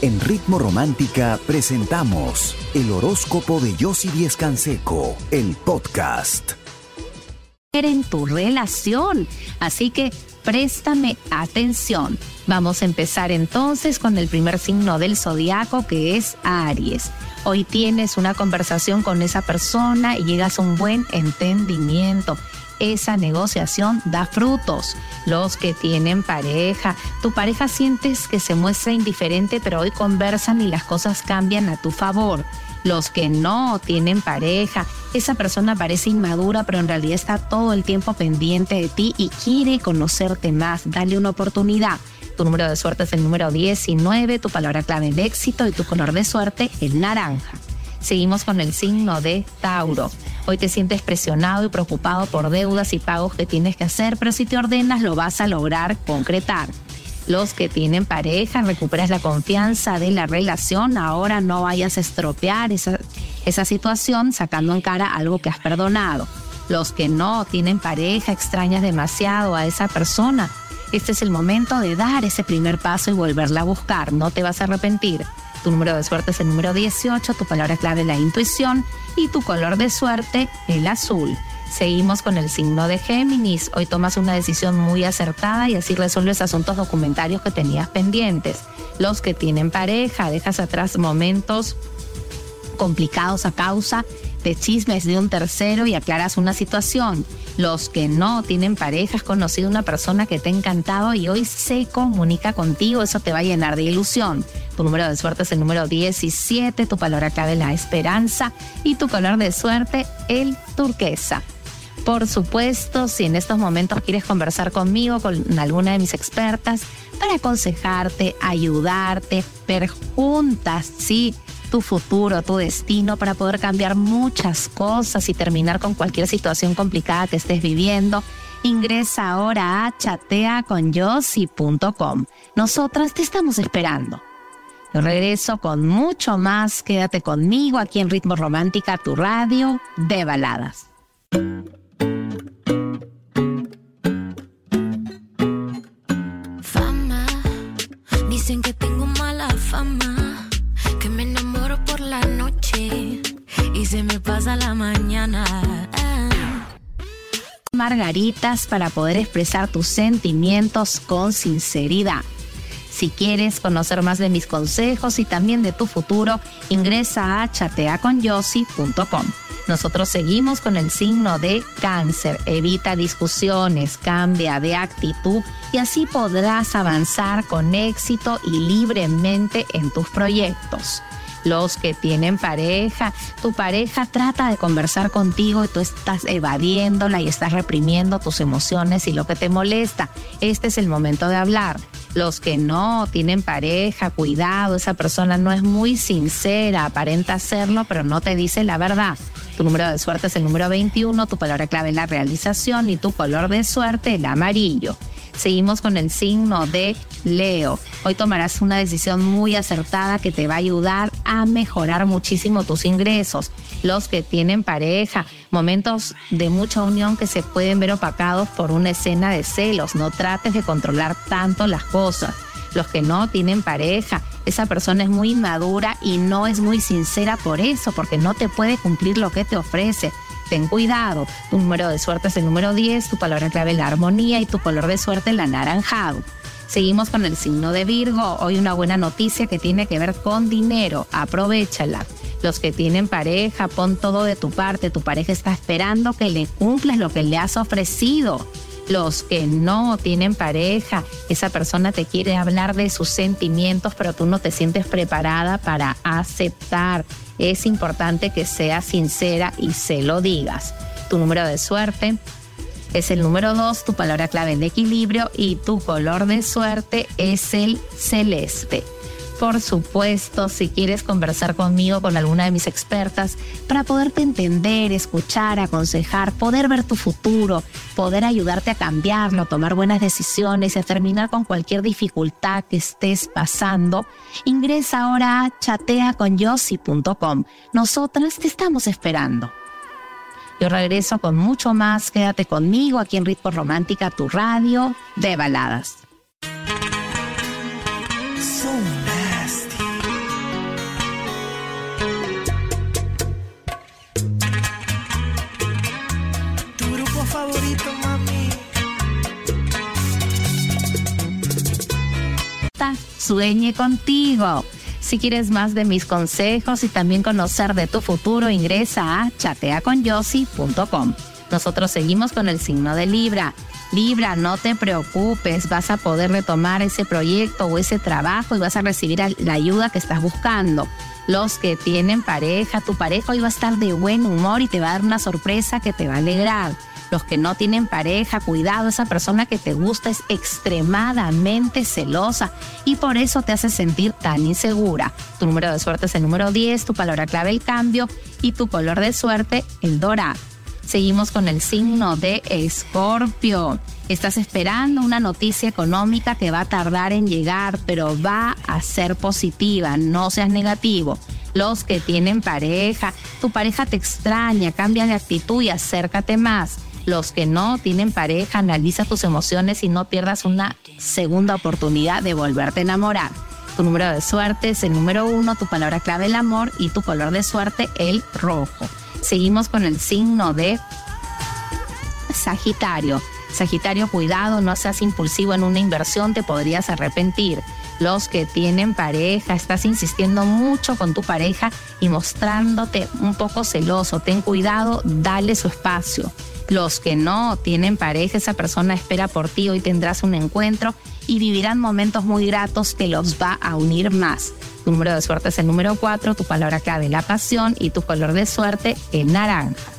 En Ritmo Romántica presentamos el horóscopo de Yossi Díez Canseco, el podcast. En tu relación, así que préstame atención. Vamos a empezar entonces con el primer signo del zodiaco que es Aries. Hoy tienes una conversación con esa persona y llegas a un buen entendimiento esa negociación da frutos. Los que tienen pareja, tu pareja sientes que se muestra indiferente, pero hoy conversan y las cosas cambian a tu favor. Los que no tienen pareja, esa persona parece inmadura, pero en realidad está todo el tiempo pendiente de ti y quiere conocerte más. Dale una oportunidad. Tu número de suerte es el número 19, tu palabra clave el éxito y tu color de suerte el naranja. Seguimos con el signo de Tauro. Hoy te sientes presionado y preocupado por deudas y pagos que tienes que hacer, pero si te ordenas lo vas a lograr concretar. Los que tienen pareja, recuperas la confianza de la relación, ahora no vayas a estropear esa, esa situación sacando en cara algo que has perdonado. Los que no tienen pareja, extrañas demasiado a esa persona. Este es el momento de dar ese primer paso y volverla a buscar, no te vas a arrepentir. Tu número de suerte es el número 18, tu palabra clave la intuición y tu color de suerte el azul. Seguimos con el signo de Géminis. Hoy tomas una decisión muy acertada y así resuelves asuntos documentarios que tenías pendientes. Los que tienen pareja, dejas atrás momentos complicados a causa de chismes de un tercero y aclaras una situación. Los que no tienen pareja, has conocido una persona que te ha encantado y hoy se comunica contigo, eso te va a llenar de ilusión. Tu número de suerte es el número 17, tu palabra clave la esperanza y tu color de suerte el turquesa. Por supuesto, si en estos momentos quieres conversar conmigo, con alguna de mis expertas, para aconsejarte, ayudarte, ver juntas, sí, tu futuro, tu destino, para poder cambiar muchas cosas y terminar con cualquier situación complicada que estés viviendo. Ingresa ahora a chateaconyossi.com. Nosotras te estamos esperando. Yo regreso con mucho más. Quédate conmigo aquí en Ritmo Romántica, tu radio de baladas. Margaritas para poder expresar tus sentimientos con sinceridad. Si quieres conocer más de mis consejos y también de tu futuro, ingresa a chateaconyossi.com. Nosotros seguimos con el signo de cáncer. Evita discusiones, cambia de actitud y así podrás avanzar con éxito y libremente en tus proyectos los que tienen pareja. Tu pareja trata de conversar contigo y tú estás evadiéndola y estás reprimiendo tus emociones y lo que te molesta. Este es el momento de hablar. Los que no tienen pareja, cuidado, esa persona no es muy sincera, aparenta hacerlo, pero no te dice la verdad. Tu número de suerte es el número 21, tu palabra clave es la realización y tu color de suerte el amarillo. Seguimos con el signo de Leo. Hoy tomarás una decisión muy acertada que te va a ayudar a mejorar muchísimo tus ingresos. Los que tienen pareja, momentos de mucha unión que se pueden ver opacados por una escena de celos. No trates de controlar tanto las cosas. Los que no tienen pareja, esa persona es muy inmadura y no es muy sincera por eso, porque no te puede cumplir lo que te ofrece ten cuidado. Tu número de suerte es el número 10, tu palabra clave la armonía y tu color de suerte el anaranjado. Seguimos con el signo de Virgo. Hoy una buena noticia que tiene que ver con dinero. Aprovechala. Los que tienen pareja, pon todo de tu parte. Tu pareja está esperando que le cumplas lo que le has ofrecido. Los que no tienen pareja, esa persona te quiere hablar de sus sentimientos, pero tú no te sientes preparada para aceptar es importante que seas sincera y se lo digas. Tu número de suerte es el número 2, tu palabra clave de equilibrio y tu color de suerte es el celeste. Por supuesto, si quieres conversar conmigo, con alguna de mis expertas, para poderte entender, escuchar, aconsejar, poder ver tu futuro, poder ayudarte a cambiarlo, tomar buenas decisiones y a terminar con cualquier dificultad que estés pasando, ingresa ahora a chateaconyossi.com. Nosotras te estamos esperando. Yo regreso con mucho más. Quédate conmigo aquí en Ritmo Romántica, tu radio de baladas. Sueñe contigo. Si quieres más de mis consejos y también conocer de tu futuro, ingresa a chateaconyossi.com. Nosotros seguimos con el signo de Libra. Libra, no te preocupes, vas a poder retomar ese proyecto o ese trabajo y vas a recibir la ayuda que estás buscando. Los que tienen pareja, tu pareja hoy va a estar de buen humor y te va a dar una sorpresa que te va a alegrar. Los que no tienen pareja, cuidado, esa persona que te gusta es extremadamente celosa y por eso te hace sentir tan insegura. Tu número de suerte es el número 10, tu palabra clave el cambio y tu color de suerte el dorado. Seguimos con el signo de Escorpio. Estás esperando una noticia económica que va a tardar en llegar, pero va a ser positiva, no seas negativo. Los que tienen pareja, tu pareja te extraña, cambia de actitud y acércate más. Los que no tienen pareja, analiza tus emociones y no pierdas una segunda oportunidad de volverte a enamorar. Tu número de suerte es el número uno, tu palabra clave el amor y tu color de suerte el rojo. Seguimos con el signo de Sagitario. Sagitario, cuidado, no seas impulsivo en una inversión, te podrías arrepentir. Los que tienen pareja, estás insistiendo mucho con tu pareja y mostrándote un poco celoso. Ten cuidado, dale su espacio. Los que no tienen pareja, esa persona espera por ti, hoy tendrás un encuentro y vivirán momentos muy gratos que los va a unir más. Tu número de suerte es el número 4, tu palabra clave la pasión y tu color de suerte el naranja.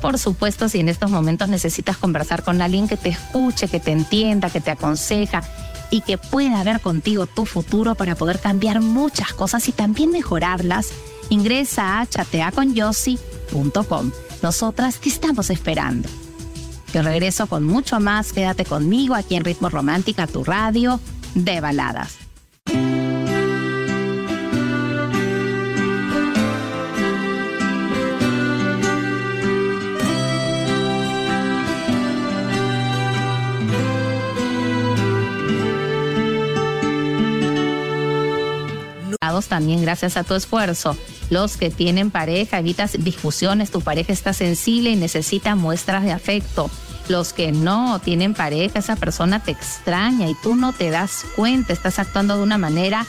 Por supuesto, si en estos momentos necesitas conversar con alguien que te escuche, que te entienda, que te aconseja y que pueda ver contigo tu futuro para poder cambiar muchas cosas y también mejorarlas, ingresa a chateaconyossi.com. Nosotras te estamos esperando. Yo regreso con mucho más. Quédate conmigo aquí en Ritmo Romántica, tu radio de baladas. También gracias a tu esfuerzo. Los que tienen pareja, evitas discusiones, tu pareja está sensible y necesita muestras de afecto. Los que no tienen pareja, esa persona te extraña y tú no te das cuenta, estás actuando de una manera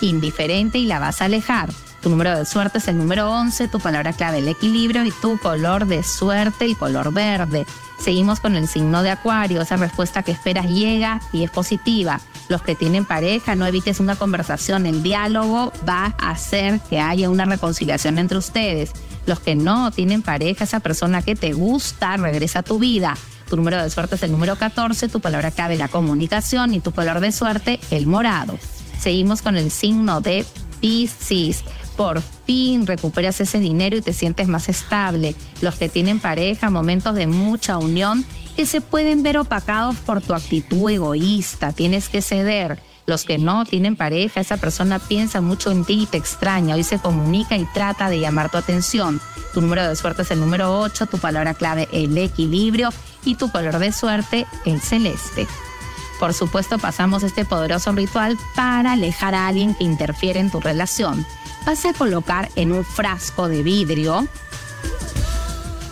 indiferente y la vas a alejar. Tu número de suerte es el número 11, tu palabra clave el equilibrio y tu color de suerte el color verde. Seguimos con el signo de Acuario, esa respuesta que esperas llega y es positiva. Los que tienen pareja, no evites una conversación, el diálogo va a hacer que haya una reconciliación entre ustedes. Los que no tienen pareja, esa persona que te gusta, regresa a tu vida. Tu número de suerte es el número 14, tu palabra clave la comunicación y tu color de suerte el morado. Seguimos con el signo de Pisces por fin recuperas ese dinero y te sientes más estable. Los que tienen pareja, momentos de mucha unión que se pueden ver opacados por tu actitud egoísta, tienes que ceder. Los que no tienen pareja, esa persona piensa mucho en ti y te extraña, hoy se comunica y trata de llamar tu atención. Tu número de suerte es el número 8, tu palabra clave el equilibrio y tu color de suerte el celeste. Por supuesto, pasamos este poderoso ritual para alejar a alguien que interfiere en tu relación. Vas a colocar en un frasco de vidrio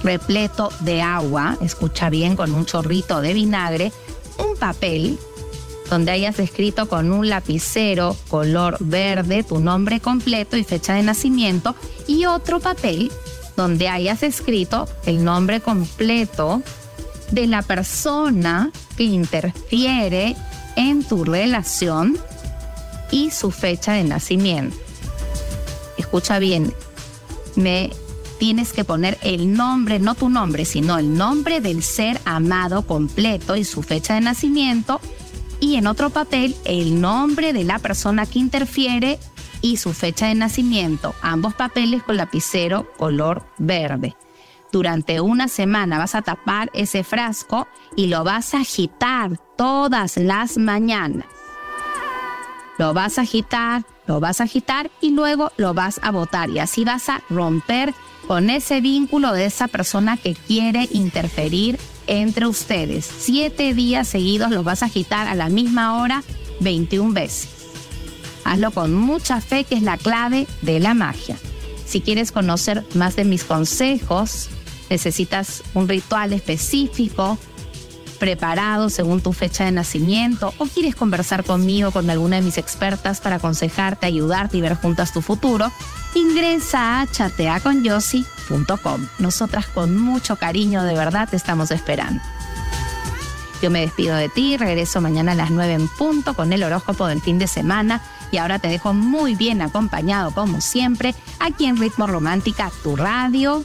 repleto de agua, escucha bien, con un chorrito de vinagre, un papel donde hayas escrito con un lapicero color verde tu nombre completo y fecha de nacimiento y otro papel donde hayas escrito el nombre completo de la persona que interfiere en tu relación y su fecha de nacimiento escucha bien, me tienes que poner el nombre, no tu nombre, sino el nombre del ser amado completo y su fecha de nacimiento. Y en otro papel, el nombre de la persona que interfiere y su fecha de nacimiento. Ambos papeles con lapicero color verde. Durante una semana vas a tapar ese frasco y lo vas a agitar todas las mañanas. Lo vas a agitar lo vas a agitar y luego lo vas a botar y así vas a romper con ese vínculo de esa persona que quiere interferir entre ustedes. Siete días seguidos lo vas a agitar a la misma hora 21 veces. Hazlo con mucha fe que es la clave de la magia. Si quieres conocer más de mis consejos, necesitas un ritual específico preparado según tu fecha de nacimiento o quieres conversar conmigo con alguna de mis expertas para aconsejarte, ayudarte y ver juntas tu futuro, ingresa a chateaconyossi.com. Nosotras con mucho cariño de verdad te estamos esperando. Yo me despido de ti, regreso mañana a las 9 en punto con el horóscopo del fin de semana y ahora te dejo muy bien acompañado como siempre aquí en Ritmo Romántica, tu radio